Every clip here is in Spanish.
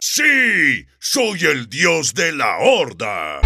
Sí, soy el dios de la horda.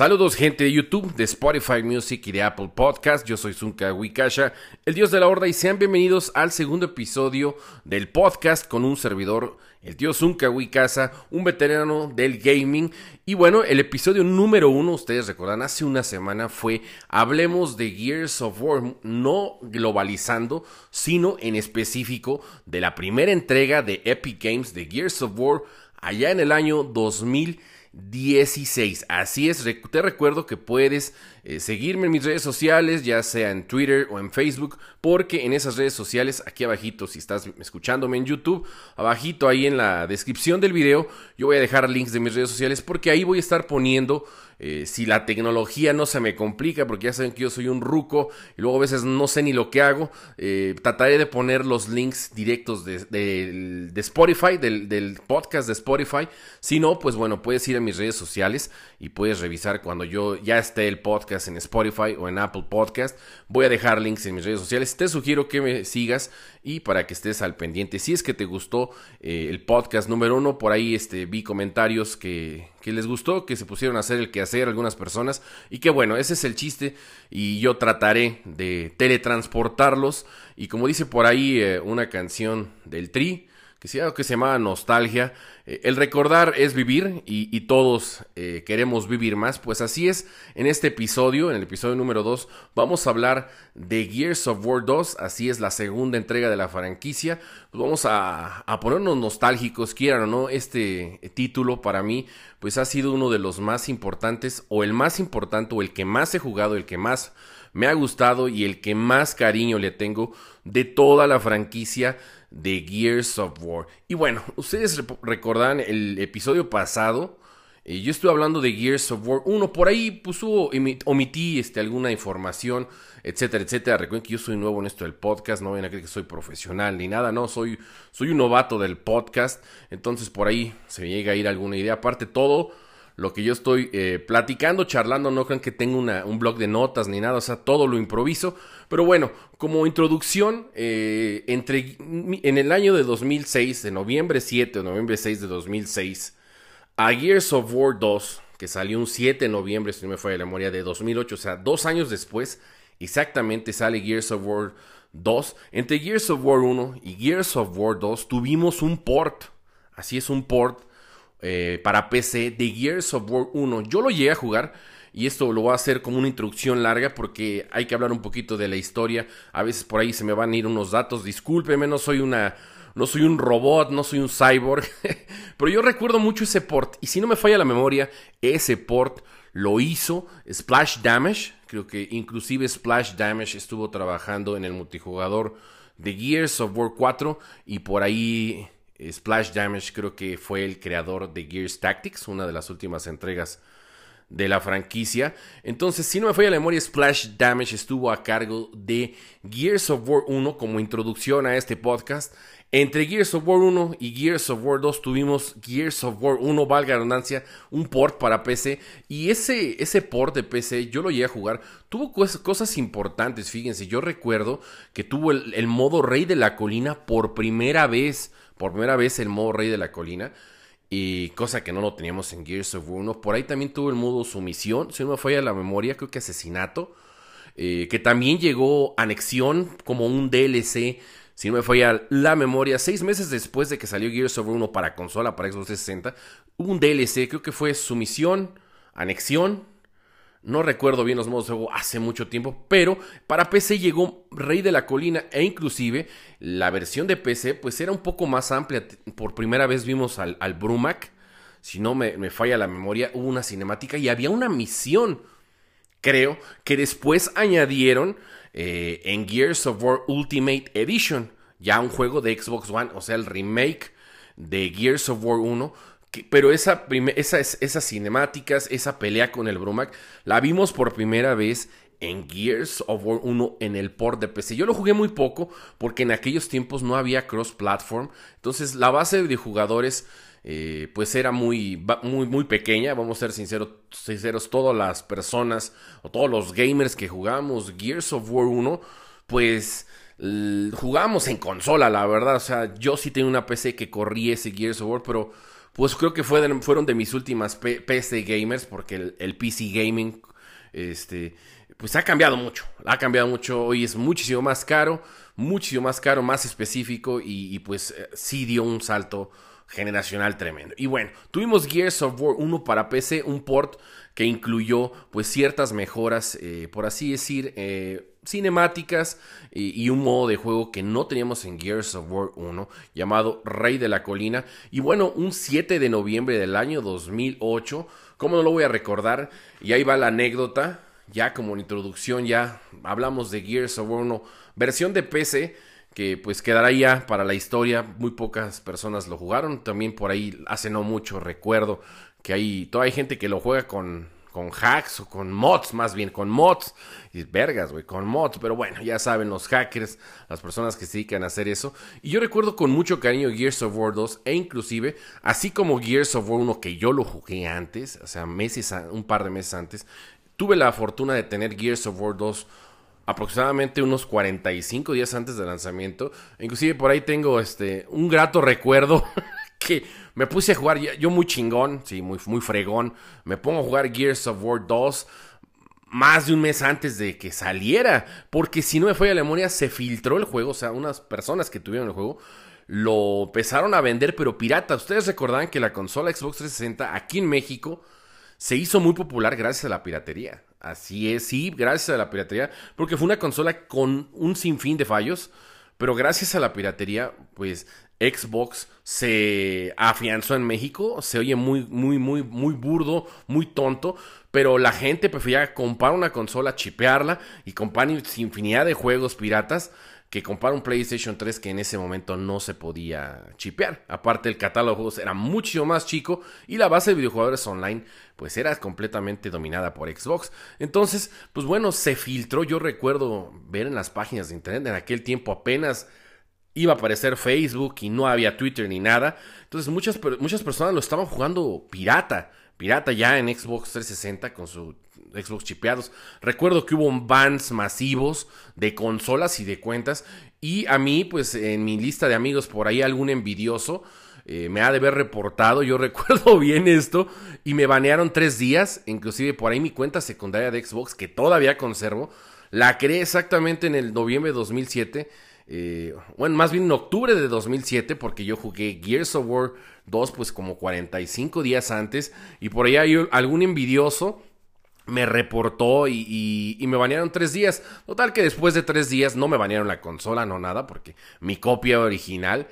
Saludos gente de YouTube, de Spotify Music y de Apple Podcast. Yo soy Zunka Wikasha, el dios de la horda y sean bienvenidos al segundo episodio del podcast con un servidor, el tío Zunka Wikasa, un veterano del gaming. Y bueno, el episodio número uno, ustedes recordan, hace una semana fue Hablemos de Gears of War, no globalizando, sino en específico de la primera entrega de Epic Games de Gears of War allá en el año 2000. 16. Así es, te recuerdo que puedes eh, seguirme en mis redes sociales, ya sea en Twitter o en Facebook, porque en esas redes sociales, aquí abajito, si estás escuchándome en YouTube, abajito ahí en la descripción del video, yo voy a dejar links de mis redes sociales, porque ahí voy a estar poniendo eh, si la tecnología no se me complica, porque ya saben que yo soy un ruco y luego a veces no sé ni lo que hago, eh, trataré de poner los links directos de, Spotify, del, podcast de Spotify. Si no, pues bueno, puedes ir a mis redes sociales y puedes revisar cuando yo ya esté el podcast en Spotify o en Apple Podcast. Voy a dejar links en mis redes sociales. Te sugiero que me sigas y para que estés al pendiente. Si es que te gustó eh, el podcast número uno, por ahí este, vi comentarios que, que les gustó, que se pusieron a hacer el que hacer algunas personas y que bueno, ese es el chiste y yo trataré de teletransportarlos y como dice por ahí eh, una canción del Tri, que se, que se llama Nostalgia. Eh, el recordar es vivir y, todos eh, queremos vivir más. Pues así es, en este episodio, en el episodio número 2, vamos a hablar de Gears of War 2. Así es la segunda entrega de la franquicia. Pues vamos a, a ponernos nostálgicos, quieran o no. Este título para mí, pues ha sido uno de los más importantes, o el más importante, o el que más he jugado, el que más me ha gustado y el que más cariño le tengo de toda la franquicia de Gears of War. Y bueno, ustedes recordan el episodio pasado. Eh, yo estuve hablando de Gears of War 1. Por ahí puso, omití este, alguna información, etcétera, etcétera. Recuerden que yo soy nuevo en esto del podcast. No ven a creer que soy profesional ni nada. No, soy, soy un novato del podcast. Entonces por ahí se me llega a ir alguna idea. Aparte, todo lo que yo estoy eh, platicando, charlando, no crean que tengo un blog de notas ni nada, o sea, todo lo improviso. Pero bueno, como introducción, eh, entre, en el año de 2006, de noviembre 7 o noviembre 6 de 2006, a Gears of War 2, que salió un 7 de noviembre, si no me de la memoria, de 2008, o sea, dos años después, exactamente sale Gears of War 2. Entre Gears of War 1 y Gears of War 2 tuvimos un port, así es un port eh, para PC de Gears of War 1. Yo lo llegué a jugar y esto lo voy a hacer como una introducción larga porque hay que hablar un poquito de la historia. A veces por ahí se me van a ir unos datos. Discúlpeme, no soy una no soy un robot, no soy un cyborg, pero yo recuerdo mucho ese port y si no me falla la memoria, ese port lo hizo Splash Damage, creo que inclusive Splash Damage estuvo trabajando en el multijugador de Gears of War 4 y por ahí Splash Damage creo que fue el creador de Gears Tactics, una de las últimas entregas de la franquicia. Entonces, si no me falla la memoria, Splash Damage estuvo a cargo de Gears of War 1 como introducción a este podcast. Entre Gears of War 1 y Gears of War 2 tuvimos Gears of War 1, valga la redundancia, un port para PC. Y ese, ese port de PC, yo lo llegué a jugar, tuvo cosas importantes, fíjense. Yo recuerdo que tuvo el modo Rey de la Colina por primera vez por primera vez el modo Rey de la Colina. Y cosa que no lo teníamos en Gears of War 1. Por ahí también tuvo el modo Sumisión, si no me falla la memoria, creo que Asesinato. Eh, que también llegó Anexión como un DLC, si no me falla la memoria. Seis meses después de que salió Gears of War 1 para consola, para Xbox 360, hubo un DLC, creo que fue Sumisión, Anexión no recuerdo bien los modos de juego hace mucho tiempo, pero para PC llegó Rey de la Colina e inclusive la versión de PC pues era un poco más amplia. Por primera vez vimos al, al Brumac, si no me, falla la memoria, hubo una cinemática y había una misión, creo, que después añadieron eh, en Gears of War Ultimate Edition, ya un juego de Xbox One, o sea, el remake de Gears of War 1 pero esa, esa, esas cinemáticas, esa pelea con el Brumac, la vimos por primera vez en Gears of War 1 en el port de PC. Yo lo jugué muy poco porque en aquellos tiempos no había cross-platform. Entonces la base de jugadores eh, pues era muy, muy, muy pequeña. Vamos a ser sinceros, sinceros, todas las personas o todos los gamers que jugamos Gears of War 1, pues jugábamos en consola, la verdad. O sea, yo sí tenía una PC que corría ese Gears of War, pero pues creo que fueron de mis últimas PC gamers porque el, PC gaming este, pues ha cambiado mucho, ha cambiado mucho, hoy es muchísimo más caro, muchísimo más caro, más específico y, pues eh, sí dio un salto generacional tremendo. Y bueno, tuvimos Gears of War 1 para PC, un port que incluyó pues ciertas mejoras, eh, por así decir, eh, cinemáticas y, un modo de juego que no teníamos en Gears of War 1 llamado Rey de la Colina. Y bueno, un 7 de noviembre del año 2008, ¿cómo no lo voy a recordar? Y ahí va la anécdota, ya como introducción, ya hablamos de Gears of War 1, versión de PC que pues quedará ya para la historia, muy pocas personas lo jugaron, también por ahí hace no mucho recuerdo que hay, toda hay gente que lo juega con con hacks o con mods, más bien con mods. Y vergas, güey, con mods. Pero bueno, ya saben, los hackers, las personas que se dedican a hacer eso. Y yo recuerdo con mucho cariño Gears of War 2 e inclusive, así como Gears of War 1 que yo lo jugué antes, o sea, meses, un par de meses antes, tuve la fortuna de tener Gears of War 2 aproximadamente unos 45 días antes del lanzamiento. Inclusive por ahí tengo este un grato recuerdo que me puse a jugar, yo muy chingón, sí, muy, muy fregón, me pongo a jugar Gears of War 2 más de un mes antes de que saliera, porque si no me fue a la memoria, se filtró el juego, o sea, unas personas que tuvieron el juego lo empezaron a vender, pero pirata. Ustedes recordarán que la consola Xbox 360 aquí en México se hizo muy popular gracias a la piratería. Así es, sí, gracias a la piratería, porque fue una consola con un sinfín de fallos, pero gracias a la piratería, pues Xbox se afianzó en México. Se oye muy, muy, muy, muy burdo, muy tonto. Pero la gente prefería comprar una consola, chipearla y comprar infinidad de juegos piratas que comprar un PlayStation 3 que en ese momento no se podía chipear. Aparte el catálogo de juegos era mucho más chico y la base de videojuegos online pues era completamente dominada por Xbox. Entonces, pues bueno, se filtró. Yo recuerdo ver en las páginas de internet en aquel tiempo apenas iba a aparecer Facebook y no había Twitter ni nada. Entonces muchas, muchas personas lo estaban jugando pirata. Pirata ya en Xbox 360 con su Xbox chipeados. Recuerdo que hubo bans masivos de consolas y de cuentas. Y a mí, pues en mi lista de amigos por ahí algún envidioso eh, me ha de haber reportado. Yo recuerdo bien esto. Y me banearon tres días. Inclusive por ahí mi cuenta secundaria de Xbox que todavía conservo. La creé exactamente en el noviembre de 2007 eh, bueno, más bien en octubre de 2007, porque yo jugué Gears of War 2 pues como 45 días antes, y por ahí algún envidioso me reportó y, y, me banearon tres días. Total que después de tres días no me banearon la consola, no nada, porque mi copia original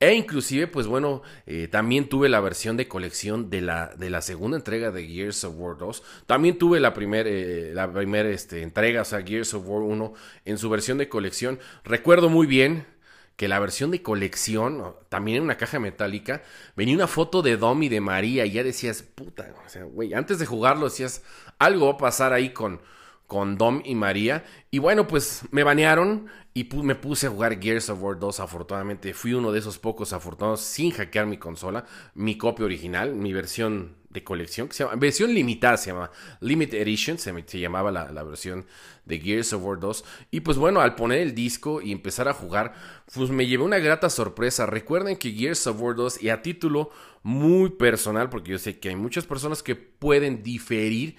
e inclusive, pues bueno, eh, también tuve la versión de colección de la, de la segunda entrega de Gears of War 2. También tuve la primera eh, la este, entrega, o sea, Gears of War 1 en su versión de colección. Recuerdo muy bien que la versión de colección, también en una caja metálica, venía una foto de Dom y de María y ya decías, puta, o sea, güey, antes de jugarlo decías, algo va a pasar ahí con, con Dom y María. Y bueno, pues me banearon y me puse a jugar Gears of War 2. Afortunadamente fui uno de esos pocos afortunados sin hackear mi consola, mi copia original, mi versión de colección, que se llama, versión limitada se llama, Limited Edition, se, llamaba la, la, versión de Gears of War 2. Y pues bueno, al poner el disco y empezar a jugar, pues me llevé una grata sorpresa. Recuerden que Gears of War 2, y a título muy personal, porque yo sé que hay muchas personas que pueden diferir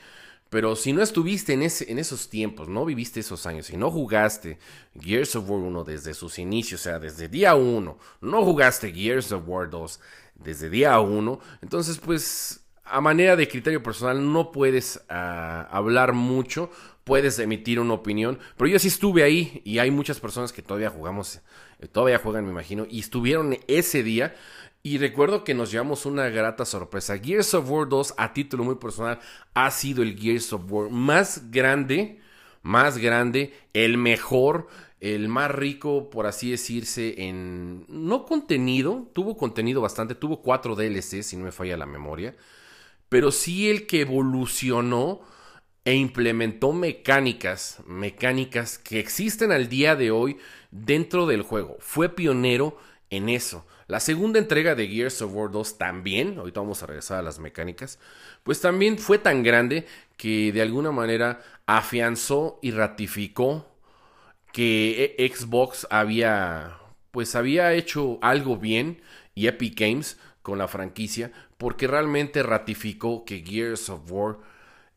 pero si no estuviste en, ese, en esos tiempos, no viviste esos años y no jugaste Gears of War 1 desde sus inicios, o sea, desde día 1, no jugaste Gears of War 2 desde día 1, entonces pues a manera de criterio personal no puedes ah, hablar mucho, puedes emitir una opinión, pero yo sí estuve ahí y hay muchas personas que todavía jugamos, eh, todavía juegan me imagino, y estuvieron ese día y recuerdo que nos llevamos una grata sorpresa. Gears of War 2, a título muy personal, ha sido el Gears of War más grande, más grande, el mejor, el más rico, por así decirse, en... No contenido, tuvo contenido bastante, tuvo cuatro DLC, si no me falla la memoria, pero sí el que evolucionó e implementó mecánicas, mecánicas que existen al día de hoy dentro del juego. Fue pionero en eso. La segunda entrega de Gears of War 2 también, ahorita vamos a regresar a las mecánicas, pues también fue tan grande que de alguna manera afianzó y ratificó que e- Xbox había pues había hecho algo bien y Epic Games con la franquicia porque realmente ratificó que Gears of War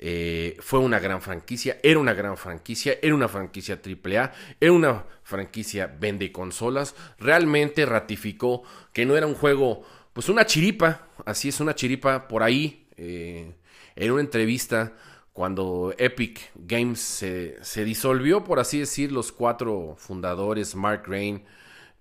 eh, fue una gran franquicia, era una gran franquicia, era una franquicia AAA, era una franquicia vende consolas, realmente ratificó que no era un juego, pues una chiripa, así es una chiripa por ahí, eh, en una entrevista cuando Epic Games se, se, disolvió, por así decir, los cuatro fundadores, Mark Rain,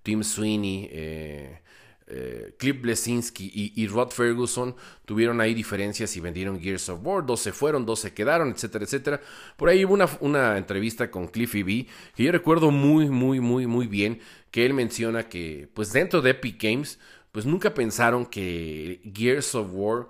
Tim Sweeney, eh, eh, Cliff Blesinski y, Rod Ferguson tuvieron ahí diferencias y vendieron Gears of War. Dos se fueron, dos se quedaron, etcétera, etcétera. Por ahí hubo una, entrevista con Cliffy B que yo recuerdo muy, muy, muy, muy bien que él menciona que, pues dentro de Epic Games, pues nunca pensaron que Gears of War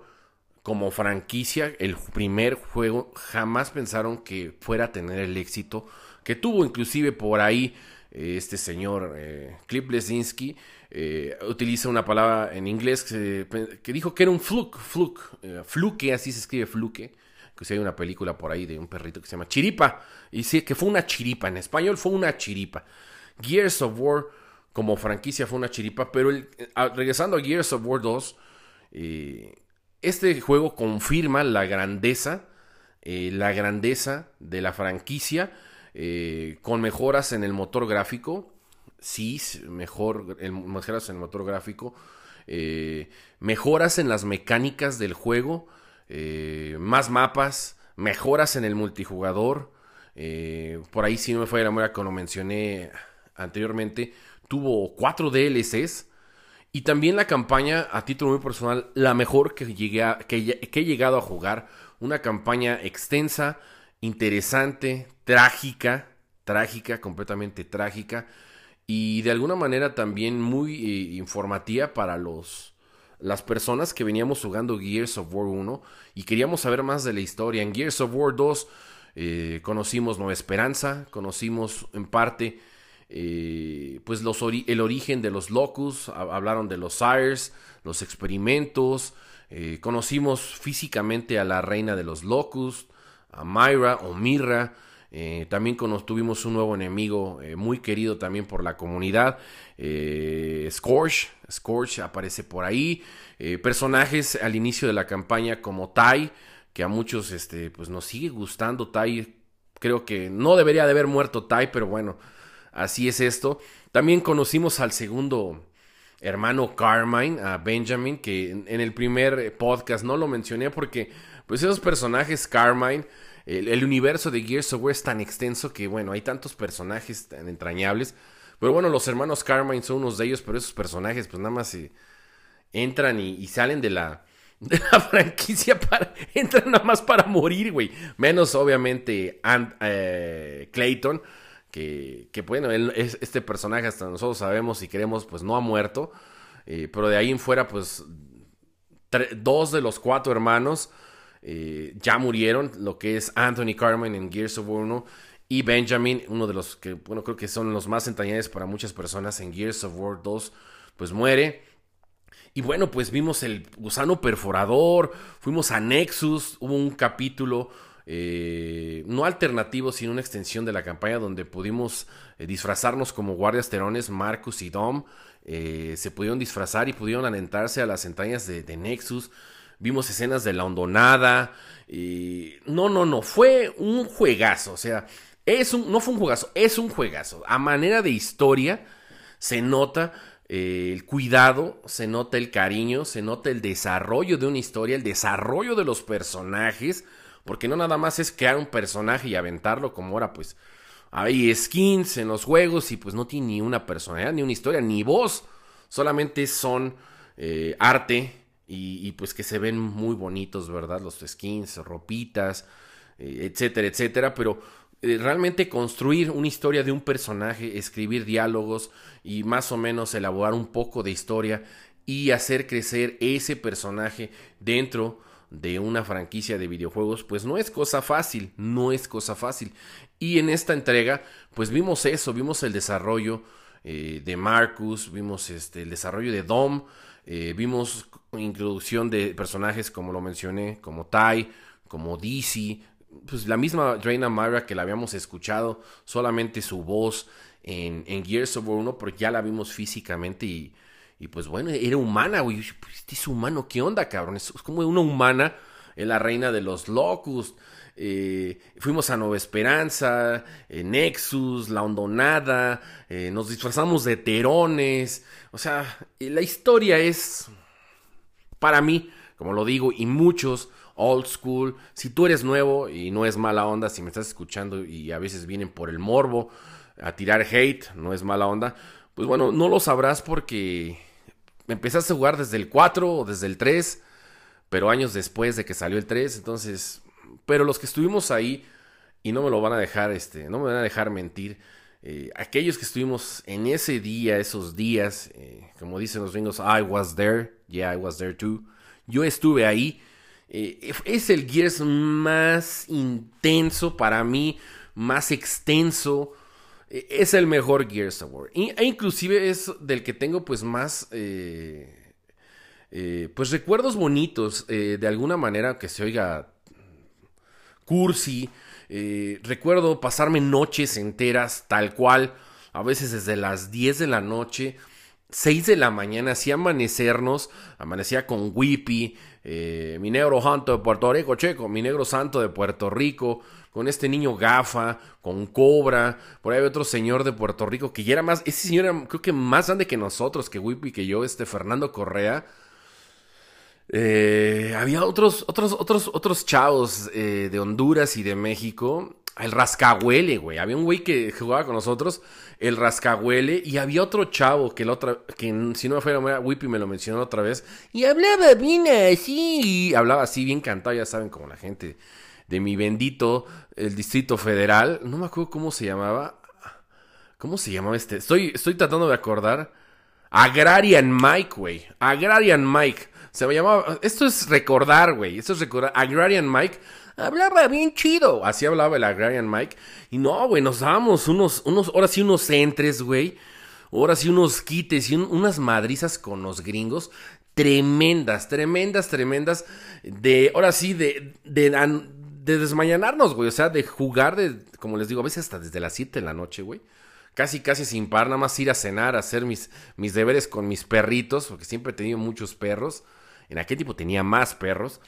como franquicia, el primer juego, jamás pensaron que fuera a tener el éxito que tuvo inclusive por ahí eh, este señor eh, Cliff Blesinski eh, utiliza una palabra en inglés que, dijo que era un fluke, fluke, eh, fluke, así se escribe fluke, que si hay una película por ahí de un perrito que se llama Chiripa, y sí, que fue una chiripa, en español fue una chiripa. Gears of War como franquicia fue una chiripa, pero regresando a Gears of War 2, eh, este juego confirma la grandeza, la grandeza de la franquicia, con mejoras en el motor gráfico, sí, mejor, mejoras en el motor gráfico, eh, mejoras en las mecánicas del juego, eh, más mapas, mejoras en el multijugador. Eh, por ahí, si no me fue la memoria, como mencioné anteriormente, tuvo cuatro DLCs. Y también la campaña, a título muy personal, la mejor que, llegué que, que he llegado a jugar. Una campaña extensa, interesante, trágica, trágica, completamente trágica y de alguna manera también muy eh, informativa para los las personas que veníamos jugando Gears of War 1 y queríamos saber más de la historia. En Gears of War 2 eh, conocimos Nueva Esperanza, conocimos en parte eh, pues los el origen de los Locus, hablaron de los Sires, los experimentos, conocimos físicamente a la reina de los Locus, a Myra o Mirra, eh, también tuvimos un nuevo enemigo eh, muy querido también por la comunidad. Eh, Scorch. Scorch aparece por ahí. personajes al inicio de la campaña como Tai, que a muchos este, pues nos sigue gustando. Tai, creo que no debería de haber muerto Tai, pero bueno, así es esto. También conocimos al segundo hermano Carmine, a Benjamin, que en el primer podcast no lo mencioné porque pues esos personajes Carmine el, universo de Gears of War es tan extenso que, bueno, hay tantos personajes tan entrañables. Pero bueno, los hermanos Carmine son unos de ellos, pero esos personajes, pues nada más entran y, salen de la, de la franquicia para. Entran nada más para morir, güey. Menos, obviamente, eh, Clayton. Que, que bueno, él, es, este personaje hasta nosotros sabemos y queremos, pues no ha muerto. Eh, pero de ahí en fuera, pues dos de los cuatro hermanos eh, ya murieron, lo que es Anthony Carmen en Gears of War 1 y Benjamin, uno de los que, bueno, creo que son los más entrañables para muchas personas en Gears of War 2, pues muere. Y bueno, pues vimos el gusano perforador, fuimos a Nexus, hubo un capítulo eh, no alternativo, sino una extensión de la campaña donde pudimos eh, disfrazarnos como guardias terones, Marcus y Dom. se pudieron disfrazar y pudieron alentarse a las entrañas de, de Nexus vimos escenas de la hondonada. Y... No, no, no, fue un juegazo. O sea, es un, no fue un juegazo, es un juegazo. A manera de historia, se nota eh, el cuidado, se nota el cariño, se nota el desarrollo de una historia, el desarrollo de los personajes. Porque no nada más es crear un personaje y aventarlo como ahora, pues. Hay skins en los juegos y pues no tiene ni una personalidad, ni una historia, ni voz. Solamente son eh, arte, y, pues que se ven muy bonitos, ¿verdad? Los skins, ropitas, eh, etcétera, etcétera, pero eh, realmente construir una historia de un personaje, escribir diálogos y más o menos elaborar un poco de historia y hacer crecer ese personaje dentro de una franquicia de videojuegos, pues no es cosa fácil, no es cosa fácil. Y en esta entrega, pues vimos eso, vimos el desarrollo eh, de Marcus, vimos este, el desarrollo de Dom, eh, vimos introducción de personajes como lo mencioné, como Tai, como DC, pues la misma Reina Mara que la habíamos escuchado, solamente su voz en, en Gears of War 1, porque ya la vimos físicamente y, y pues bueno, era humana, güey. Pues, este es humano, ¿qué onda, cabrón? Es, como una humana, en la reina de los Locust. Eh, fuimos a Nueva Esperanza, eh, Nexus, La Hondonada, eh, nos disfrazamos de terones. O sea, la historia es, para mí, como lo digo, y muchos, old school. Si tú eres nuevo y no es mala onda, si me estás escuchando y a veces vienen por el morbo a tirar hate, no es mala onda, pues bueno, no lo sabrás porque empezaste a jugar desde el 4 o desde el 3, pero años después de que salió el 3, entonces, pero los que estuvimos ahí y no me lo van a dejar, este, no me van a dejar mentir. Eh, aquellos que estuvimos en ese día, esos días, eh, como dicen los gringos, I was there, yeah, I was there too. Yo estuve ahí. Eh, es el Gears más intenso para mí, más extenso, e, es el mejor Gears War. E inclusive es del que tengo pues más... Pues recuerdos bonitos, de alguna manera que se oiga cursi. Recuerdo pasarme noches enteras tal cual, a veces desde las 10 de la noche, 6 de la mañana, así amanecernos, amanecía con Whippy, mi negro santo de Puerto Rico, checo, mi negro santo de Puerto Rico, con este niño gafa, con Cobra, por ahí hay otro señor de Puerto Rico que ya era más, ese señor era creo que más grande que nosotros, que Whippy, que yo, este Fernando Correa. Eh, había otros, otros, otros, otros chavos eh, de Honduras y de México. El rascahuele, güey. Había un güey que jugaba con nosotros, el rascahuele, y había otro chavo que el otra, que si no me fuera Whippy me lo mencionó otra vez, y hablaba bien así, hablaba así bien cantado, ya saben, como la gente de mi bendito, el Distrito Federal. No me acuerdo cómo se llamaba. ¿Cómo se llamaba este? Estoy, estoy tratando de acordar. Agrarian Mike, güey. Agrarian Mike. Se me llamaba. Esto es recordar, güey. Esto es recordar. Agrarian Mike. Hablaba bien chido. Así hablaba el Agrarian Mike. Y no, güey, nos dábamos unos, unos, ahora sí unos entres, güey. Ahora sí unos quites y unas madrizas con los gringos tremendas, tremendas, tremendas. De, ahora sí, de, de, de desmañanarnos, güey. O sea, de jugar, de, como les digo, a veces hasta desde las 7 de la noche, güey. Casi, casi sin par, nada más ir a cenar, a hacer mis, mis deberes con mis perritos, porque siempre he tenido muchos perros. En aquel tipo tenía más perros.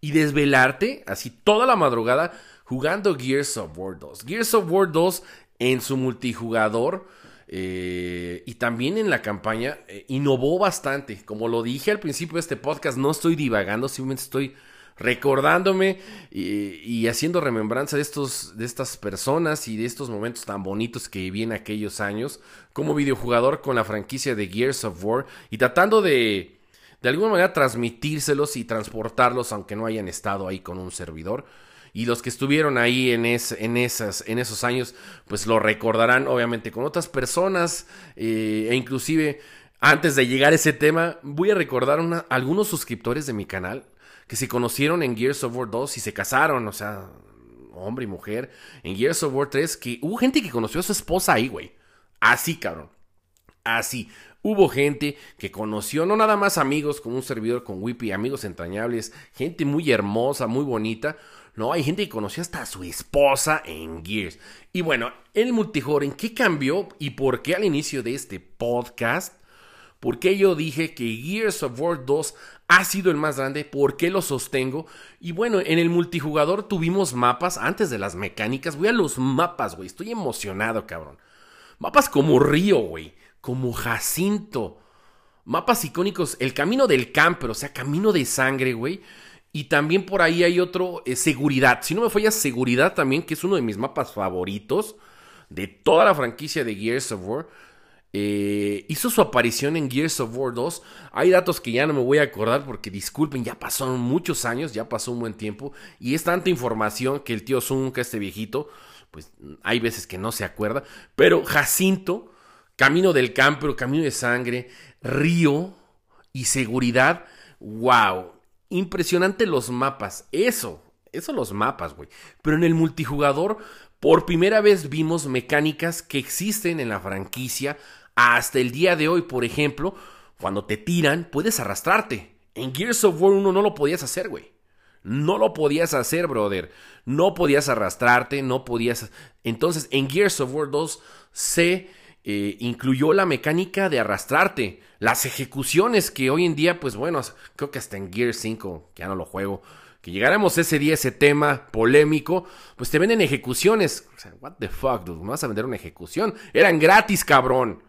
Y desvelarte, así toda la madrugada, jugando Gears of War 2. Gears of War 2 en su multijugador. Eh, y también en la campaña eh, innovó bastante. Como lo dije al principio de este podcast, no estoy divagando, simplemente estoy recordándome y, haciendo remembranza de, estos, de estas personas y de estos momentos tan bonitos que viví en aquellos años como videojugador con la franquicia de Gears of War y tratando de de alguna manera transmitírselos y transportarlos aunque no hayan estado ahí con un servidor. Y los que estuvieron ahí en, en, esas, en esos años, pues lo recordarán obviamente con otras personas eh, e inclusive antes de llegar a ese tema, voy a recordar a algunos suscriptores de mi canal que se conocieron en Gears of War 2 y se casaron, o sea, hombre y mujer, en Gears of War 3, que hubo gente que conoció a su esposa ahí, güey. Así, cabrón. Así. Hubo gente que conoció no nada más amigos como un servidor con Whippy, amigos entrañables, gente muy hermosa, muy bonita. No, hay gente que conoció hasta su esposa en Gears. Y bueno, el multijugador, ¿en qué cambió y por qué al inicio de este podcast? ¿Por qué yo dije que Gears of War 2 ha sido el más grande? ¿Por qué lo sostengo? Y bueno, en el multijugador tuvimos mapas antes de las mecánicas. Voy a los mapas, güey. Estoy emocionado, cabrón. Mapas como Río, güey. Como Jacinto. Mapas icónicos. El camino del camper, o sea, camino de sangre, güey. Y también por ahí hay otro, eh, seguridad. Si no me falla, seguridad también, que es uno de mis mapas favoritos de toda la franquicia de Gears of War. Eh, hizo su aparición en Gears of War 2. Hay datos que ya no me voy a acordar porque disculpen, ya pasaron muchos años, ya pasó un buen tiempo. Y es tanta información que el tío Zunca, este viejito, pues hay veces que no se acuerda. Pero Jacinto, Camino del Campo, Camino de Sangre, Río y Seguridad, wow. Impresionante los mapas. Eso, eso los mapas, güey. Pero en el multijugador, por primera vez vimos mecánicas que existen en la franquicia hasta el día de hoy. Por ejemplo, cuando te tiran, puedes arrastrarte. En Gears of War 1 no lo podías hacer, güey. No lo podías hacer, brother. No podías arrastrarte, no podías... Entonces, en Gears of War 2 se eh, incluyó la mecánica de arrastrarte. Las ejecuciones que hoy en día, pues bueno, creo que hasta en Gears 5, que ya no lo juego, que llegáramos ese día ese tema polémico, pues te venden ejecuciones. O sea, what the fuck, ¿me vas a vender una ejecución? Eran gratis, cabrón.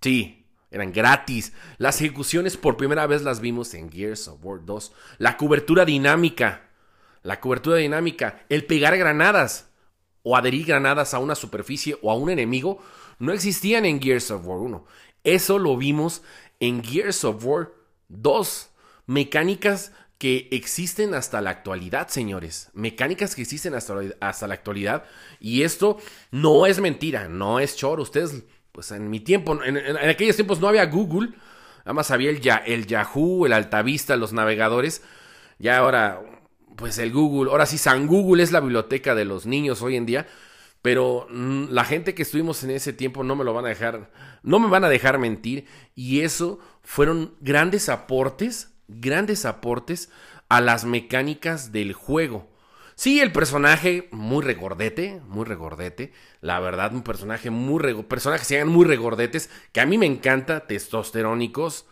Sí, eran gratis. Las ejecuciones por primera vez las vimos en Gears of War 2. La cobertura dinámica. La cobertura dinámica. El pegar granadas o adherir granadas a una superficie o a un enemigo no existían en Gears of War 1. Eso lo vimos en Gears of War 2. Mecánicas que existen hasta la actualidad, señores. Mecánicas que existen hasta, hasta la actualidad. Y esto no es mentira, no es choro. Ustedes, pues en mi tiempo, en, aquellos tiempos no había Google. Nada más había el, el Yahoo, el Altavista, los navegadores. Ya ahora, pues el Google. Ahora sí, San Google es la biblioteca de los niños hoy en día. Pero mm, la gente que estuvimos en ese tiempo no me lo van a dejar, no me van a dejar mentir. Y eso fueron grandes aportes grandes aportes a las mecánicas del juego. Sí, el personaje muy regordete, muy regordete. La verdad, un personaje muy regordete. Personajes que muy regordetes, que a mí me encanta, testosterónicos.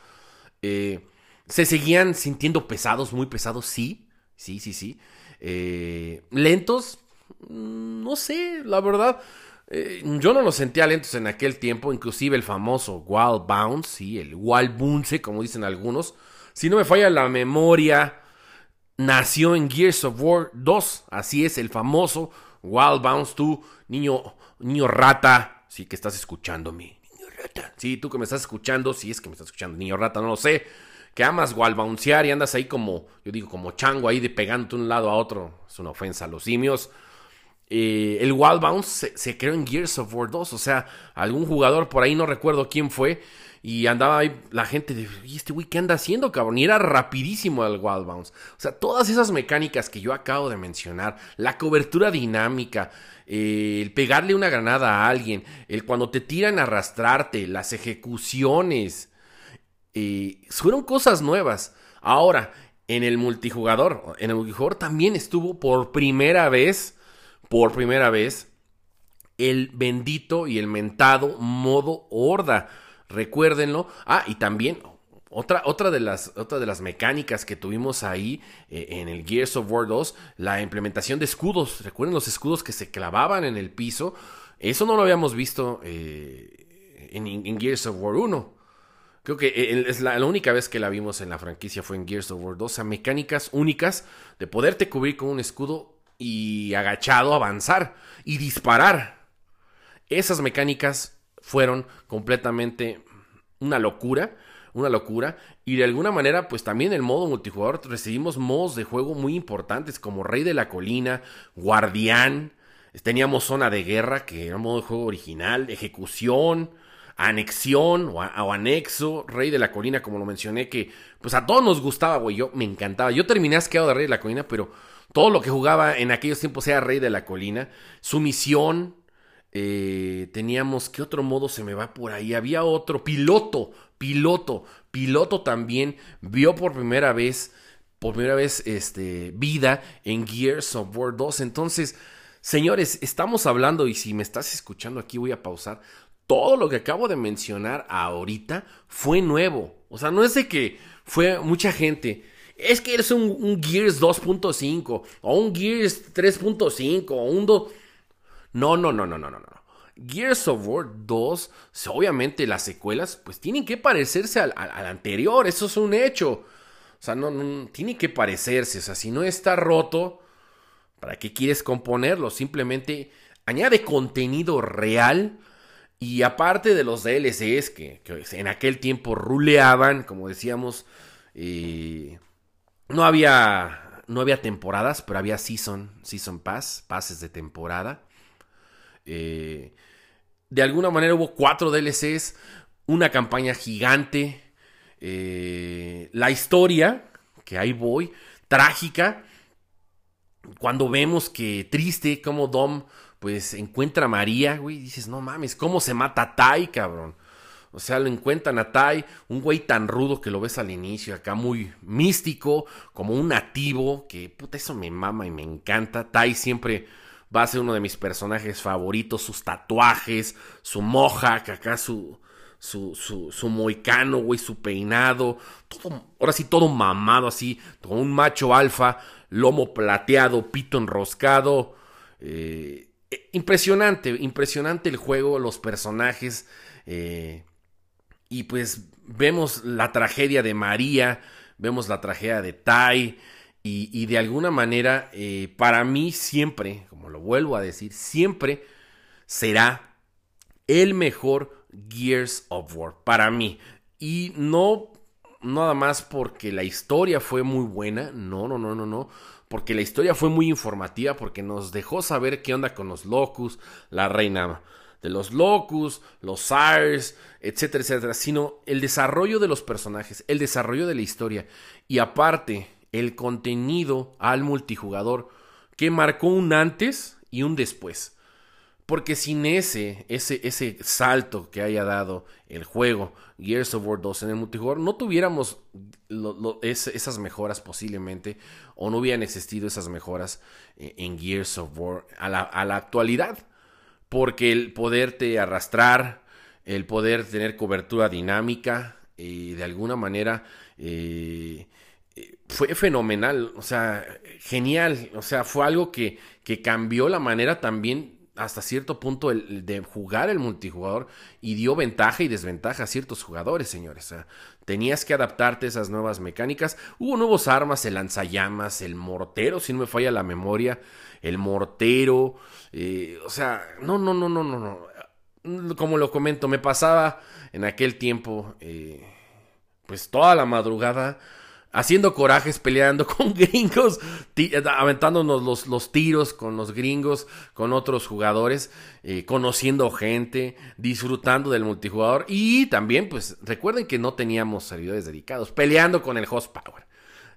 Eh, se seguían sintiendo pesados, muy pesados, sí. Sí, sí, sí. Eh, lentos, no sé, la verdad. Eh, yo no los sentía lentos en aquel tiempo, inclusive el famoso Wild Bounce, sí, el Wild Bounce, como dicen algunos si no me falla la memoria, nació en Gears of War 2. Así es, el famoso Wild Bounce, tú, niño, niño rata. Sí, que estás escuchándome. Niño rata. Sí, tú que me estás escuchando, sí es que me estás escuchando, niño rata, no lo sé. Que amas Wild Bouncear y andas ahí como, yo digo, como chango ahí de pegando de un lado a otro. Es una ofensa a los simios. Eh, el Wild Bounce se, creó en Gears of War 2. O sea, algún jugador por ahí, no recuerdo quién fue, y andaba ahí la gente de, ¿y este güey qué anda haciendo, cabrón? Y era rapidísimo el Wild Bounce. O sea, todas esas mecánicas que yo acabo de mencionar, la cobertura dinámica, eh, el pegarle una granada a alguien, el cuando te tiran a arrastrarte, las ejecuciones, eh, fueron cosas nuevas. Ahora, en el multijugador, en el multijugador también estuvo por primera vez, por primera vez, el bendito y el mentado modo horda Recuérdenlo. Ah, y también otra, otra, de las, de las mecánicas que tuvimos ahí eh, en el Gears of War 2, la implementación de escudos. Recuerden los escudos que se clavaban en el piso. Eso no lo habíamos visto eh, en, Gears of War 1. Creo que eh, es la, única vez que la vimos en la franquicia fue en Gears of War 2. O sea, mecánicas únicas de poderte cubrir con un escudo y agachado avanzar y disparar. Esas mecánicas fueron completamente una locura, una locura. Y de alguna manera, pues también el modo multijugador recibimos modos de juego muy importantes como Rey de la Colina, Guardián, teníamos Zona de Guerra, que era un modo de juego original, Ejecución, Anexión o, Anexo, Rey de la Colina, como lo mencioné, que pues a todos nos gustaba, güey, yo me encantaba. Yo terminé asqueado de Rey de la Colina, pero todo lo que jugaba en aquellos tiempos era Rey de la Colina. Su misión, eh, teníamos, ¿qué otro modo se me va por ahí? Había otro, piloto, piloto, piloto también vio por primera vez, por primera vez, este, vida en Gears of War 2. Entonces, señores, estamos hablando y si me estás escuchando aquí voy a pausar. Todo lo que acabo de mencionar ahorita fue nuevo. O sea, no es de que fue mucha gente. Es que es un, Gears 2.5 o un Gears 3.5 o un 2 no, no, no, no, no, no, no. Gears of War 2, obviamente las secuelas, pues tienen que parecerse al, anterior, eso es un hecho. O sea, no, no, tiene que parecerse, o sea, si no está roto, ¿para qué quieres componerlo? Simplemente añade contenido real y aparte de los DLCs que, en aquel tiempo ruleaban, como decíamos, eh, no había no había temporadas, pero había season, season pass, pases de temporada. Eh, de alguna manera hubo cuatro DLCs, una campaña gigante, eh, la historia, que ahí voy, trágica, cuando vemos que triste como Dom pues encuentra a María, güey, dices, no mames, ¿cómo se mata a Tai, cabrón? O sea, lo encuentran a Tai, un güey tan rudo que lo ves al inicio, acá muy místico, como un nativo, que puta, eso me mama y me encanta. Tai siempre va a ser uno de mis personajes favoritos, sus tatuajes, su moja, que acá su, su, su, su moicano, güey, su peinado, todo, ahora sí todo mamado así, como un macho alfa, lomo plateado, pito enroscado. Eh, impresionante, impresionante el juego, los personajes. Eh, y pues vemos la tragedia de María, vemos la tragedia de Tai. Y, de alguna manera, eh, para mí siempre, como lo vuelvo a decir, siempre será el mejor Gears of War. Para mí. Y no nada más porque la historia fue muy buena. No, no, no, no, no porque la historia fue muy informativa, porque nos dejó saber qué onda con los Locus, la reina de los Locus, los Sires, etcétera, etcétera, sino el desarrollo de los personajes, el desarrollo de la historia y aparte el contenido al multijugador que marcó un antes y un después. Porque sin ese, ese, ese salto que haya dado el juego Gears of War 2 en el multijugador, no tuviéramos esas mejoras posiblemente, o no hubieran existido esas mejoras eh, en Gears of War a la, actualidad. Porque el poderte arrastrar, el poder tener cobertura dinámica, y de alguna manera eh, eh, fue fenomenal, o sea, genial, o sea, fue algo que, que cambió la manera también hasta cierto punto el, de jugar el multijugador y dio ventaja y desventaja a ciertos jugadores, señores. O sea, tenías que adaptarte a esas nuevas mecánicas. Hubo nuevos armas, el lanzallamas, el mortero, si no me falla la memoria, el mortero. Eh, o sea, no, no, no, no, no, no. Como lo comento, me pasaba en aquel tiempo, eh, pues toda la madrugada haciendo corajes, peleando con gringos, aventándonos los, los, tiros con los gringos, con otros jugadores, eh, conociendo gente, disfrutando del multijugador y también, pues recuerden que no teníamos servidores dedicados, peleando con el host power.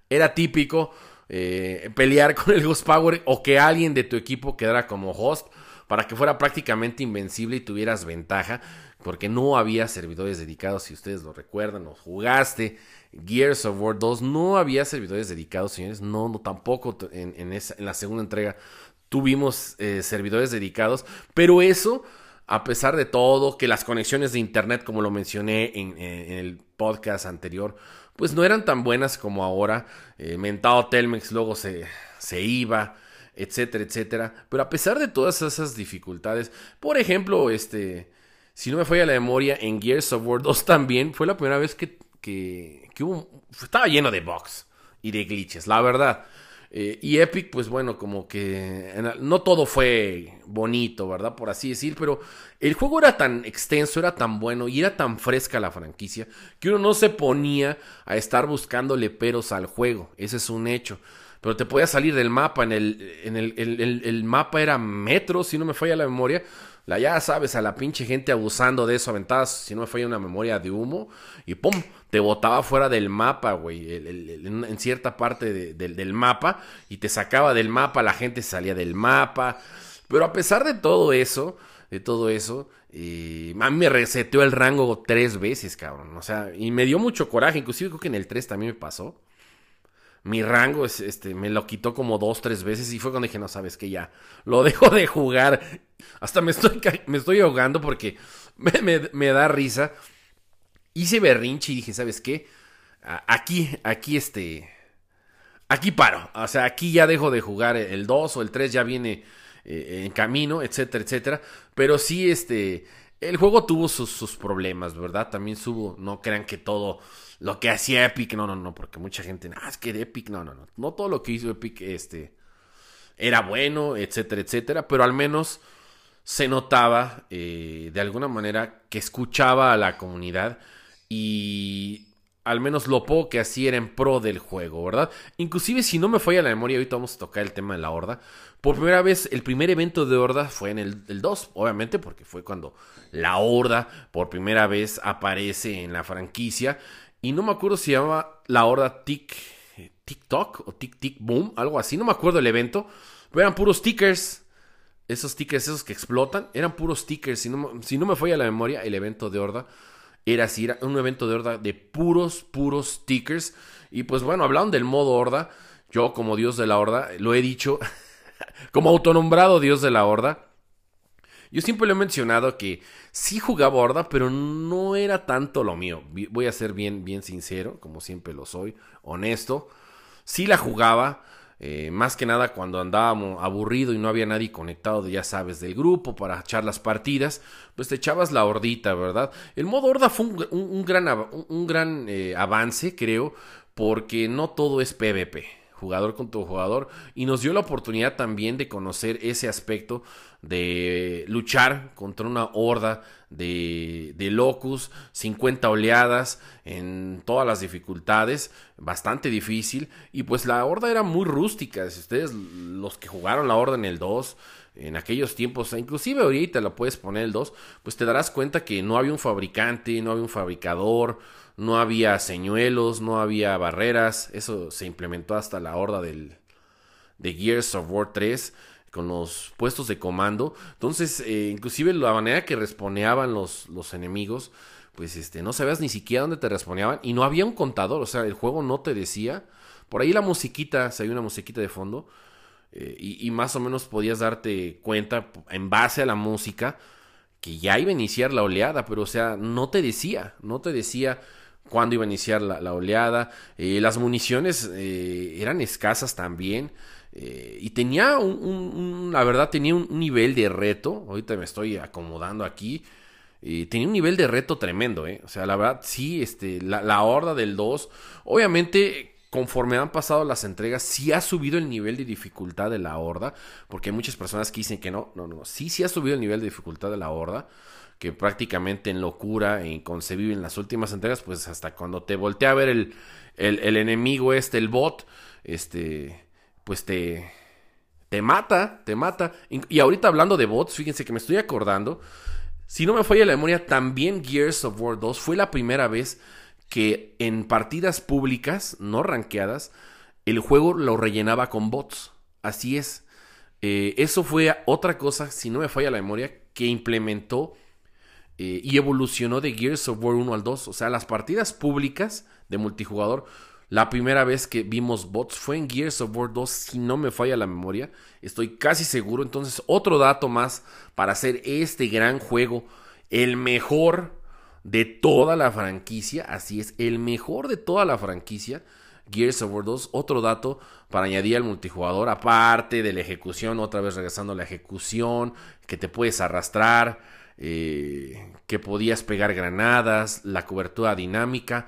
Era típico eh, pelear con el host power o que alguien de tu equipo quedara como host para que fuera prácticamente invencible y tuvieras ventaja, porque no había servidores dedicados, si ustedes lo recuerdan, o jugaste Gears of War 2 no había servidores dedicados, señores. No, no tampoco en, en, la segunda entrega tuvimos eh, servidores dedicados. Pero eso, a pesar de todo, que las conexiones de internet, como lo mencioné en, el podcast anterior, pues no eran tan buenas como ahora. Eh, mentado Telmex luego se, se iba etcétera, etcétera. Pero a pesar de todas esas dificultades, por ejemplo, este, si no me falla la memoria, en Gears of War 2 también fue la primera vez que, que, que estaba lleno de bugs y de glitches, la verdad. Eh, y Epic, pues bueno, como que no todo fue bonito, ¿verdad? Por así decir, pero el juego era tan extenso, era tan bueno y era tan fresca la franquicia que uno no se ponía a estar buscándole peros al juego, ese es un hecho. Pero te podía salir del mapa, en el, en el, el mapa era metros, si no me falla la memoria, la, ya sabes, a la pinche gente abusando de eso, aventadas, si no me falla una memoria de humo, y ¡pum! Te botaba fuera del mapa, güey, en cierta parte del mapa, y te sacaba del mapa, la gente salía del mapa. Pero a pesar de todo eso, de todo eso, eh, a mí me reseteó el rango tres veces, cabrón. O sea, y me dio mucho coraje, inclusive creo que en el 3 también me pasó mi rango es, este, me lo quitó como dos, tres veces y fue cuando dije, no sabes que ya, lo dejo de jugar. Hasta me estoy, me estoy ahogando porque me, da risa. Hice berrinche y dije, ¿sabes qué? Aquí, aquí este... Aquí paro. O sea, aquí ya dejo de jugar el 2 o el 3 ya viene eh, en camino, etcétera, etcétera. Pero sí, este... El juego tuvo sus, sus problemas, ¿verdad? También subo, no crean que todo lo que hacía Epic, no, no, no, porque mucha gente, ah, es que de Epic, no, no, no, no todo lo que hizo Epic, este, era bueno, etcétera, etcétera, pero al menos se notaba eh, de alguna manera que escuchaba a la comunidad y al menos lo poco que hacía era en pro del juego, ¿verdad? Inclusive si no me falla la memoria, ahorita vamos a tocar el tema de la horda. Por primera vez, el primer evento de horda fue en el, el 2, obviamente, porque fue cuando la horda por primera vez aparece en la franquicia. Y no me acuerdo si se llama la Horda Tick TikTok o Tic Boom, algo así, no me acuerdo el evento, pero eran puros stickers. Esos stickers, esos que explotan, eran puros stickers. Si no, si no me falla la memoria, el evento de Horda era así, era un evento de Horda de puros, puros stickers. Y pues bueno, hablaron del modo Horda. Yo, como Dios de la Horda, lo he dicho, como autonombrado Dios de la Horda. Yo siempre le he mencionado que sí jugaba Horda, pero no era tanto lo mío. Voy a ser bien, bien sincero, como siempre lo soy, honesto. Sí la jugaba, eh, más que nada cuando andábamos aburrido y no había nadie conectado, ya sabes, del grupo para echar las partidas, pues te echabas la hordita, ¿verdad? El modo horda fue un, gran, un gran eh, avance, creo, porque no todo es PvP jugador contra jugador, y nos dio la oportunidad también de conocer ese aspecto de luchar contra una horda de, de locus, 50 oleadas en todas las dificultades, bastante difícil, y pues la horda era muy rústica, si ustedes los que jugaron la horda en el 2, en aquellos tiempos, inclusive ahorita lo puedes poner el 2, pues te darás cuenta que no había un fabricante, no había un fabricador, no había señuelos, no había barreras, eso se implementó hasta la horda del, de Gears of War 3 con los puestos de comando. Entonces, eh, inclusive la manera que responeaban los, los enemigos, pues este, no sabías ni siquiera dónde te responeaban y no había un contador, o sea, el juego no te decía. Por ahí la musiquita, se una musiquita de fondo eh, y, y, más o menos podías darte cuenta en base a la música que ya iba a iniciar la oleada, pero o sea, no te decía, no te decía cuándo iba a iniciar la, oleada. Eh, las municiones eh, eran escasas también. Eh, y tenía un, la verdad, tenía un, nivel de reto. Ahorita me estoy acomodando aquí. tenía un nivel de reto tremendo, O sea, la verdad, sí, este, la, la horda del 2. Obviamente, conforme han pasado las entregas, sí ha subido el nivel de dificultad de la horda. Porque hay muchas personas que dicen que no, no, no. Sí, sí ha subido el nivel de dificultad de la horda que prácticamente en locura e inconcebible en las últimas entregas, pues hasta cuando te voltea a ver el, el, enemigo este, el bot, este, pues te, te mata, te mata. Y ahorita hablando de bots, fíjense que me estoy acordando, si no me falla la memoria, también Gears of War 2 fue la primera vez que en partidas públicas, no rankeadas, el juego lo rellenaba con bots. Así es. Eh, eso fue otra cosa, si no me falla la memoria, que implementó eh, y evolucionó de Gears of War 1 al 2. O sea, las partidas públicas de multijugador, la primera vez que vimos bots fue en Gears of War 2, si no me falla la memoria. Estoy casi seguro. Entonces, otro dato más para hacer este gran juego, el mejor de toda la franquicia. Así es, el mejor de toda la franquicia. Gears of War 2, otro dato para añadir al multijugador, aparte de la ejecución, otra vez regresando a la ejecución, que te puedes arrastrar, eh, que podías pegar granadas, la cobertura dinámica,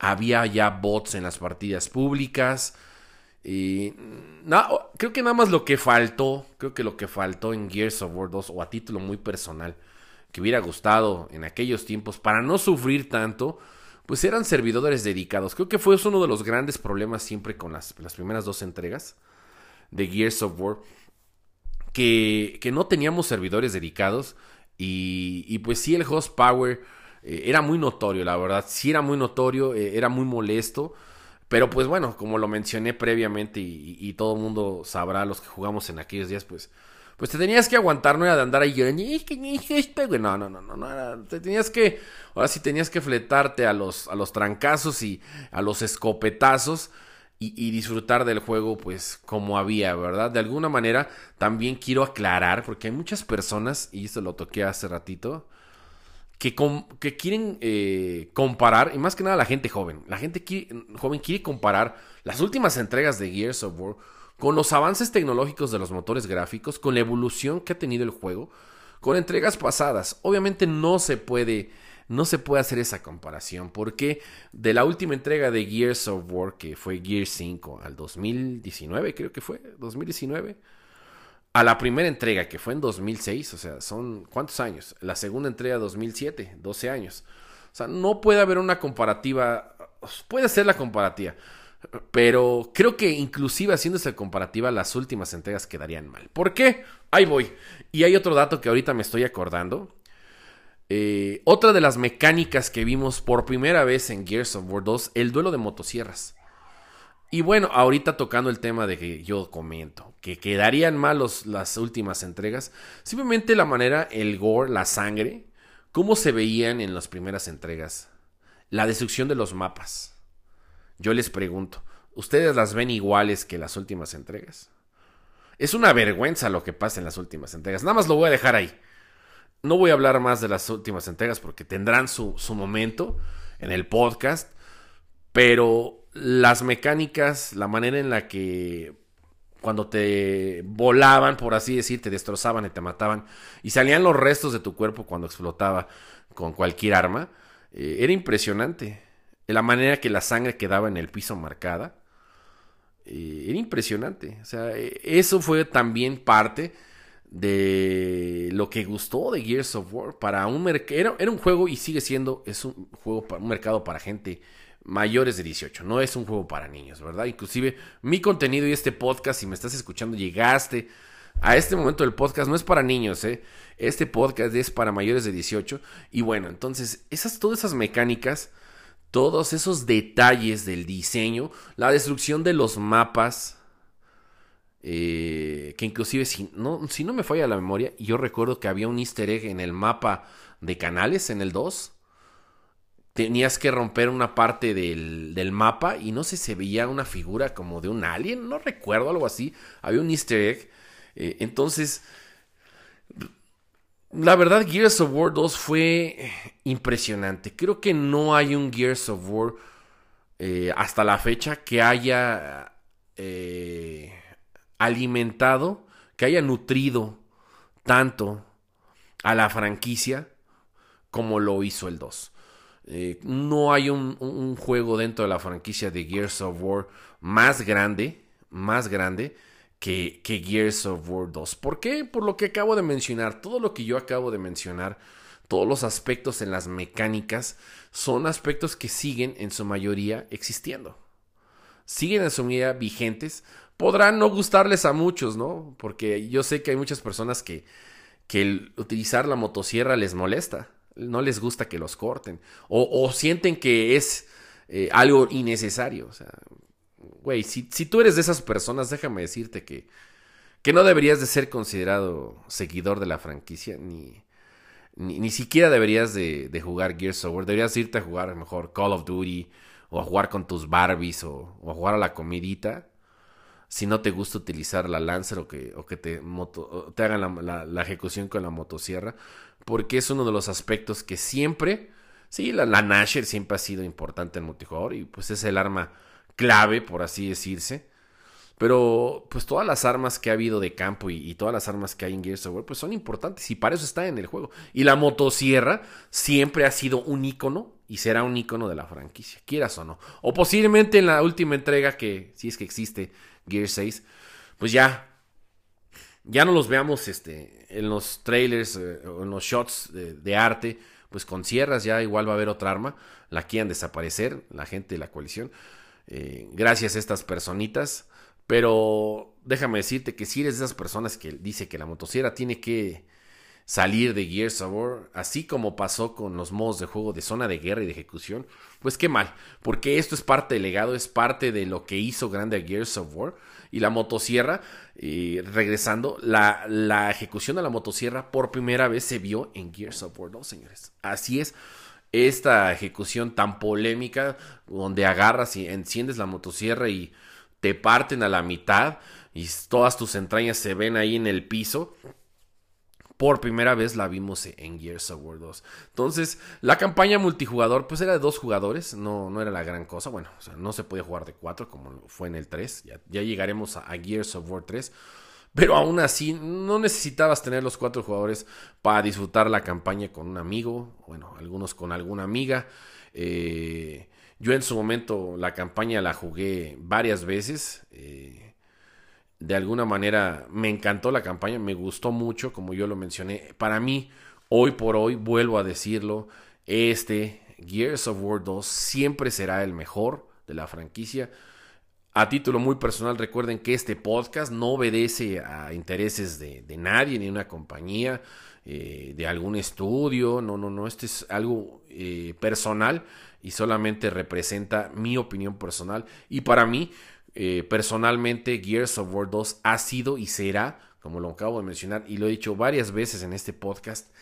había ya bots en las partidas públicas. Y creo que nada más lo que faltó, creo que lo que faltó en Gears of War 2 o a título muy personal, que hubiera gustado en aquellos tiempos para no sufrir tanto, pues eran servidores dedicados. Creo que fue uno de los grandes problemas siempre con las, las primeras dos entregas de Gears of War, que, que no teníamos servidores dedicados y, pues sí, el host power eh, era muy notorio, la verdad. Sí era muy notorio, eh, era muy molesto. Pero pues bueno, como lo mencioné previamente y, todo el mundo sabrá, los que jugamos en aquellos días, pues pues te tenías que aguantar, no era de andar ahí no, no, no, no, no, te tenías que, ahora sí tenías que fletarte a los, a los trancazos y a los escopetazos y, disfrutar del juego pues como había, ¿verdad? De alguna manera también quiero aclarar, porque hay muchas personas, y esto lo toqué hace ratito, que, quieren eh, comparar, y más que nada la gente joven, la gente joven quiere comparar las últimas entregas de Gears of War con los avances tecnológicos de los motores gráficos, con la evolución que ha tenido el juego, con entregas pasadas. Obviamente no se puede no se puede hacer esa comparación porque de la última entrega de Gears of War, que fue Gears 5 al 2019, creo que fue, 2019, a la primera entrega que fue en 2006, o sea, son ¿cuántos años? La segunda entrega 2007, 12 años. O sea, no puede haber una comparativa, puede ser la comparativa, pero creo que inclusive haciendo esa comparativa las últimas entregas quedarían mal. ¿Por qué? Ahí voy. Y hay otro dato que ahorita me estoy acordando eh, otra de las mecánicas que vimos por primera vez en Gears of War 2, el duelo de motosierras. Y bueno, ahorita tocando el tema de que yo comento, que quedarían mal las últimas entregas, simplemente la manera, el gore, la sangre, cómo se veían en las primeras entregas, la destrucción de los mapas. Yo les pregunto, ¿ustedes las ven iguales que las últimas entregas? Es una vergüenza lo que pasa en las últimas entregas. Nada más lo voy a dejar ahí. No voy a hablar más de las últimas entregas porque tendrán su, su momento en el podcast. Pero las mecánicas, la manera en la que cuando te volaban, por así decir, te destrozaban y te mataban, y salían los restos de tu cuerpo cuando explotaba con cualquier arma, eh, era impresionante. La manera que la sangre quedaba en el piso marcada, eh, era impresionante. O sea, eh, eso fue también parte de lo que gustó de Gears of War para un mercado. Era, un juego y sigue siendo, es un juego para un mercado para gente mayores de 18. No es un juego para niños, ¿verdad? Inclusive mi contenido y este podcast, si me estás escuchando, llegaste a este momento del podcast, no es para niños, ¿eh? Este podcast es para mayores de 18. Y bueno, entonces, esas, todas esas mecánicas, todos esos detalles del diseño, la destrucción de los mapas, eh, que inclusive si no, si no me falla la memoria, yo recuerdo que había un easter egg en el mapa de canales, en el 2 tenías que romper una parte del, mapa y no sé, se veía una figura como de un alien, no recuerdo, algo así. Había un easter egg. Eh, entonces, la verdad, Gears of War 2 fue impresionante. Creo que no hay un Gears of War eh, hasta la fecha que haya eh, alimentado, que haya nutrido tanto a la franquicia como lo hizo el 2. Eh, no hay un, juego dentro de la franquicia de Gears of War más grande, más grande que, Gears of War 2. ¿Por qué? Por lo que acabo de mencionar. Todo lo que yo acabo de mencionar, todos los aspectos en las mecánicas, son aspectos que siguen en su mayoría existiendo. Siguen en su mayoría vigentes. Podrán no gustarles a muchos, ¿no? Porque yo sé que hay muchas personas que, que el utilizar la motosierra les molesta no les gusta que los corten o, sienten que es eh, algo innecesario. O sea, güey, si, tú eres de esas personas, déjame decirte que, que no deberías de ser considerado seguidor de la franquicia, ni, ni, siquiera deberías de, jugar Gears of War, deberías irte a jugar mejor Call of Duty o a jugar con tus Barbies o, a jugar a la comidita si no te gusta utilizar la Lancer o que, o que te, te hagan la, ejecución con la motosierra, porque es uno de los aspectos que siempre, sí, la, la Nasher siempre ha sido importante en multijugador y pues es el arma clave, por así decirse. Pero pues todas las armas que ha habido de campo y, todas las armas que hay en Gears of War pues son importantes y para eso está en el juego. Y la motosierra siempre ha sido un icono y será un icono de la franquicia, quieras o no. O posiblemente en la última entrega que, si es que existe, Gear 6, pues ya, ya no los veamos este, en los trailers eh, o en los shots de, arte, pues con sierras ya igual va a haber otra arma, la quieran desaparecer, la gente de la coalición, eh, gracias a estas personitas, pero déjame decirte que si eres de esas personas que dice que la motosierra tiene que salir de Gears of War, así como pasó con los modos de juego de zona de guerra y de ejecución, pues qué mal, porque esto es parte del legado, es parte de lo que hizo grande a Gears of War. Y la motosierra, y regresando, la, la, ejecución de la motosierra por primera vez se vio en Gears of War 2, señores. Así es, esta ejecución tan polémica, donde agarras y enciendes la motosierra y te parten a la mitad y todas tus entrañas se ven ahí en el piso por primera vez la vimos en Gears of War 2. Entonces, la campaña multijugador, pues era de dos jugadores, no, no era la gran cosa. Bueno, o sea, no se podía jugar de cuatro como fue en el 3. Ya, llegaremos a, Gears of War 3. Pero aún así, no necesitabas tener los cuatro jugadores para disfrutar la campaña con un amigo, bueno, algunos con alguna amiga. Eh, yo en su momento la campaña la jugué varias veces. Eh, de alguna manera me encantó la campaña, me gustó mucho, como yo lo mencioné. Para mí, hoy por hoy, vuelvo a decirlo, este Gears of War 2 siempre será el mejor de la franquicia. A título muy personal, recuerden que este podcast no obedece a intereses de, nadie, ni una compañía, eh, de algún estudio. No, no, no. Este es algo eh, personal y solamente representa mi opinión personal. Y para mí, Eh, personalmente, Gears of War 2 ha sido y será, como lo acabo de mencionar y lo he dicho varias veces en este podcast,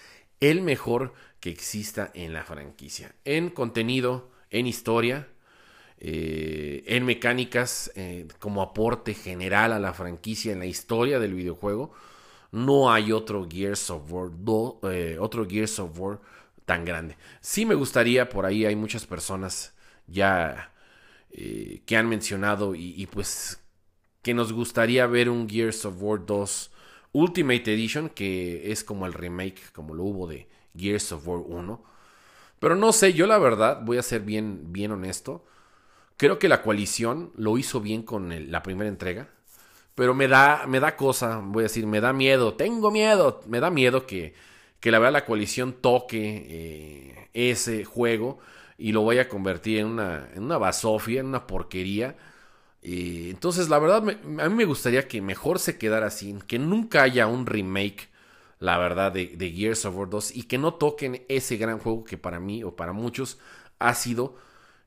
el mejor que exista en la franquicia. En contenido, en historia, eh, en mecánicas, eh, como aporte general a la franquicia en la historia del videojuego. No hay otro Gears of War, otro Gears of War tan grande. Sí me gustaría, por ahí hay muchas personas ya eh, que han mencionado y, pues que nos gustaría ver un Gears of War 2 Ultimate Edition, que es como el remake, como lo hubo de Gears of War 1. Pero no sé, yo la verdad, voy a ser bien, bien honesto. Creo que la coalición lo hizo bien con la primera entrega. Pero me da, me da cosa, voy a decir, me da miedo, tengo miedo, me da miedo que, que la verdad la coalición toque eh, ese juego y lo vaya a convertir en una, en una basofia, en una porquería. entonces, la verdad, a mí me gustaría que mejor se quedara así, que nunca haya un remake, la verdad, de, Gears of War 2 y que no toquen ese gran juego que para mí o para muchos ha sido,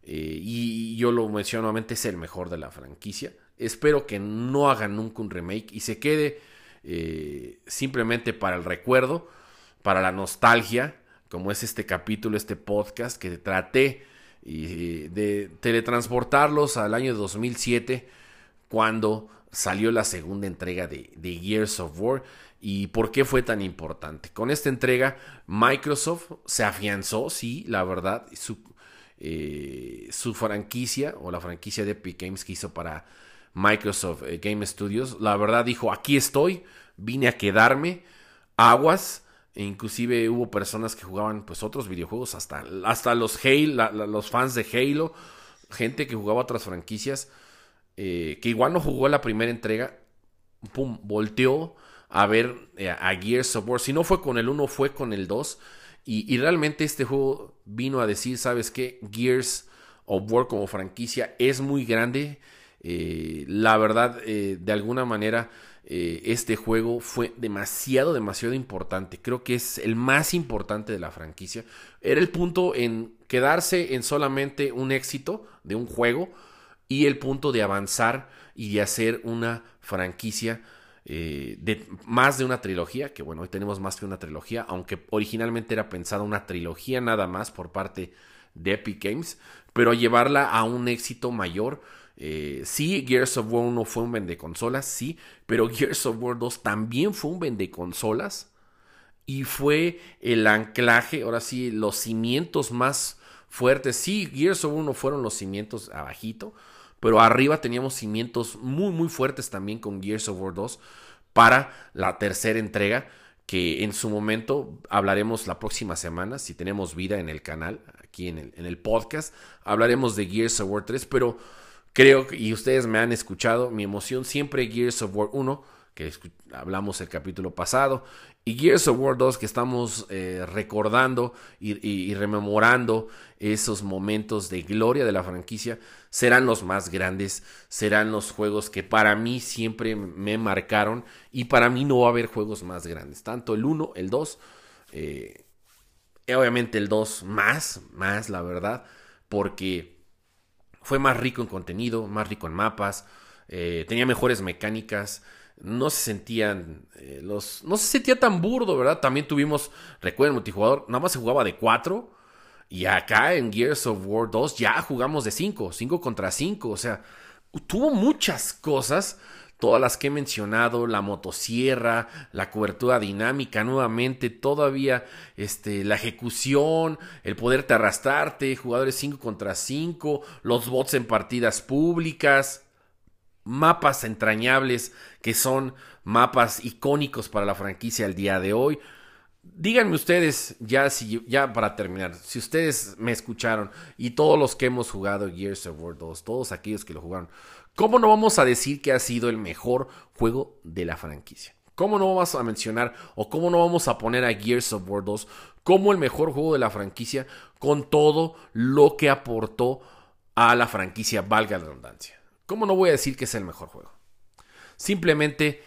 eh, y yo lo menciono nuevamente, es el mejor de la franquicia. Espero que no hagan nunca un remake y se quede eh, simplemente para el recuerdo, para la nostalgia como es este capítulo, este podcast, que traté de teletransportarlos al año 2007, cuando salió la segunda entrega de, Years of War. ¿Y por qué fue tan importante? Con esta entrega, Microsoft se afianzó, sí, la verdad, su, eh, su franquicia o la franquicia de Epic Games que hizo para Microsoft eh, Game Studios, la verdad dijo, aquí estoy, vine a quedarme, aguas, e inclusive hubo personas que jugaban pues otros videojuegos, hasta, hasta los, Halo, los fans de Halo, gente que jugaba otras franquicias, eh, que igual no jugó la primera entrega, pum, volteó a ver eh, a Gears of War. Si no fue con el 1, fue con el 2. Y, realmente este juego vino a decir, ¿sabes qué? Gears of War como franquicia es muy grande. Eh, la verdad, de alguna manera eh, este juego fue demasiado, demasiado importante. Creo que es el más importante de la franquicia. Era el punto en quedarse en solamente un éxito de un juego y el punto de avanzar y de hacer una franquicia eh, de más de una trilogía, que bueno, hoy tenemos más que una trilogía, aunque originalmente era pensada una trilogía nada más por parte de Epic Games, pero llevarla a un éxito mayor eh, sí, Gears of War 1 fue un vende consolas, sí, pero Gears of War 2 también fue un vende consolas y fue el anclaje, ahora sí, los cimientos más fuertes. Sí, Gears of War 1 fueron los cimientos abajito, pero arriba teníamos cimientos muy, muy fuertes también con Gears of War 2 para la tercera entrega que en su momento hablaremos la próxima semana, si tenemos vida en el canal, aquí en el, en el podcast, hablaremos de Gears of War 3, pero Creo, y ustedes me han escuchado, mi emoción siempre Gears of War 1, que hablamos el capítulo pasado, y Gears of War 2, que estamos eh, recordando y, rememorando esos momentos de gloria de la franquicia, serán los más grandes, serán los juegos que para mí siempre me marcaron, y para mí no va a haber juegos más grandes, tanto el 1, el 2, eh, obviamente el 2 más, más la verdad, porque fue más rico en contenido, más rico en mapas, eh, tenía mejores mecánicas, no se sentían eh, los no se sentía tan burdo, ¿verdad? También tuvimos, recuerden, multijugador, nada más se jugaba de 4 y acá en Gears of War 2 ya jugamos de 5, 5 contra 5, o sea, tuvo muchas cosas todas las que he mencionado, la motosierra, la cobertura dinámica nuevamente, todavía este, la ejecución, el poderte arrastrarte, jugadores 5 contra 5, los bots en partidas públicas, mapas entrañables que son mapas icónicos para la franquicia al día de hoy. Díganme ustedes, ya, si, ya para terminar, si ustedes me escucharon y todos los que hemos jugado Gears of War 2, todos aquellos que lo jugaron, ¿Cómo no vamos a decir que ha sido el mejor juego de la franquicia? ¿Cómo no vamos a mencionar o cómo no vamos a poner a Gears of War 2 como el mejor juego de la franquicia con todo lo que aportó a la franquicia, valga la redundancia? ¿Cómo no voy a decir que es el mejor juego? Simplemente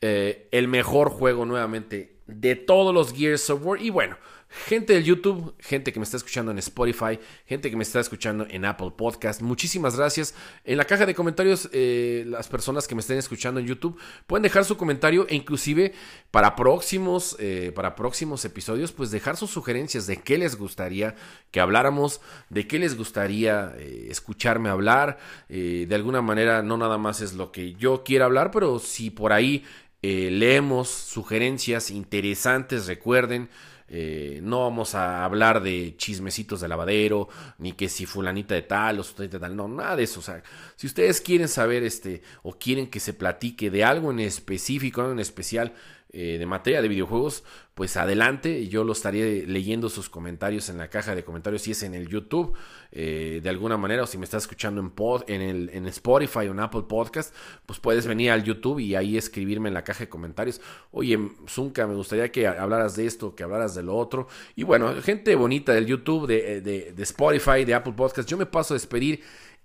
eh, el mejor juego nuevamente de todos los Gears of War. Y bueno, Gente del YouTube, gente que me está escuchando en Spotify, gente que me está escuchando en Apple Podcast, muchísimas gracias. En la caja de comentarios, eh, las personas que me estén escuchando en YouTube pueden dejar su comentario e inclusive para próximos, eh, para próximos episodios, pues dejar sus sugerencias de qué les gustaría que habláramos, de qué les gustaría eh, escucharme hablar. de alguna manera, no nada más es lo que yo quiera hablar, pero si por ahí leemos sugerencias interesantes, recuerden. Eh, no vamos a hablar de chismecitos de lavadero, ni que si fulanita de tal o fulanita de tal, no, nada de eso. O sea, si ustedes quieren saber este, o quieren que se platique de algo en específico, algo en especial, eh, de materia de videojuegos, pues adelante, yo lo estaré leyendo sus comentarios en la caja de comentarios si es en el YouTube, eh, de alguna manera, o si me estás escuchando en, pod, en, el, en Spotify o en Apple Podcast, pues puedes venir al YouTube y ahí escribirme en la caja de comentarios, oye, Zunca, me gustaría que hablaras de esto, que hablaras de lo otro, y bueno, gente bonita del YouTube, de, de, de Spotify, de Apple Podcast, yo me paso a despedir.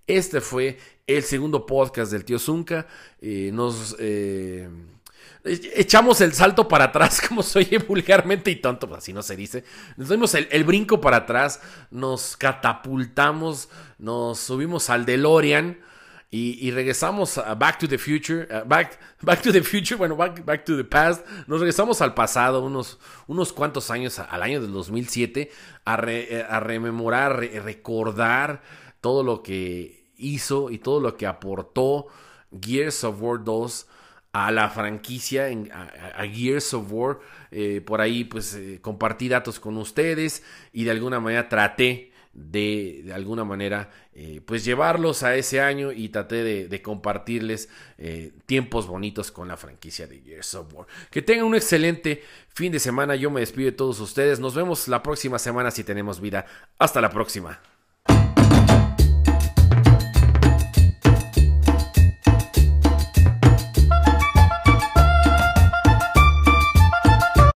Este fue el segundo podcast del tío Zunca. Eh, nos echamos el salto para atrás, como soy vulgarmente y tonto, pues así no se dice. Nos dimos el, brinco para atrás, nos catapultamos, nos subimos al DeLorean y, regresamos a Back to the Future, back, back to the Future, bueno, back, back, to the Past. Nos regresamos al pasado, unos, unos cuantos años, al año del 2007, a, a rememorar, recordar todo lo que hizo y todo lo que aportó Gears of War 2 a la franquicia, a, Gears of War. Eh, por ahí pues eh, compartí datos con ustedes y de alguna manera traté de, de alguna manera eh, pues llevarlos a ese año y traté de, compartirles tiempos bonitos con la franquicia de Gears of War. Que tengan un excelente fin de semana. Yo me despido de todos ustedes. Nos vemos la próxima semana si tenemos vida. Hasta la próxima.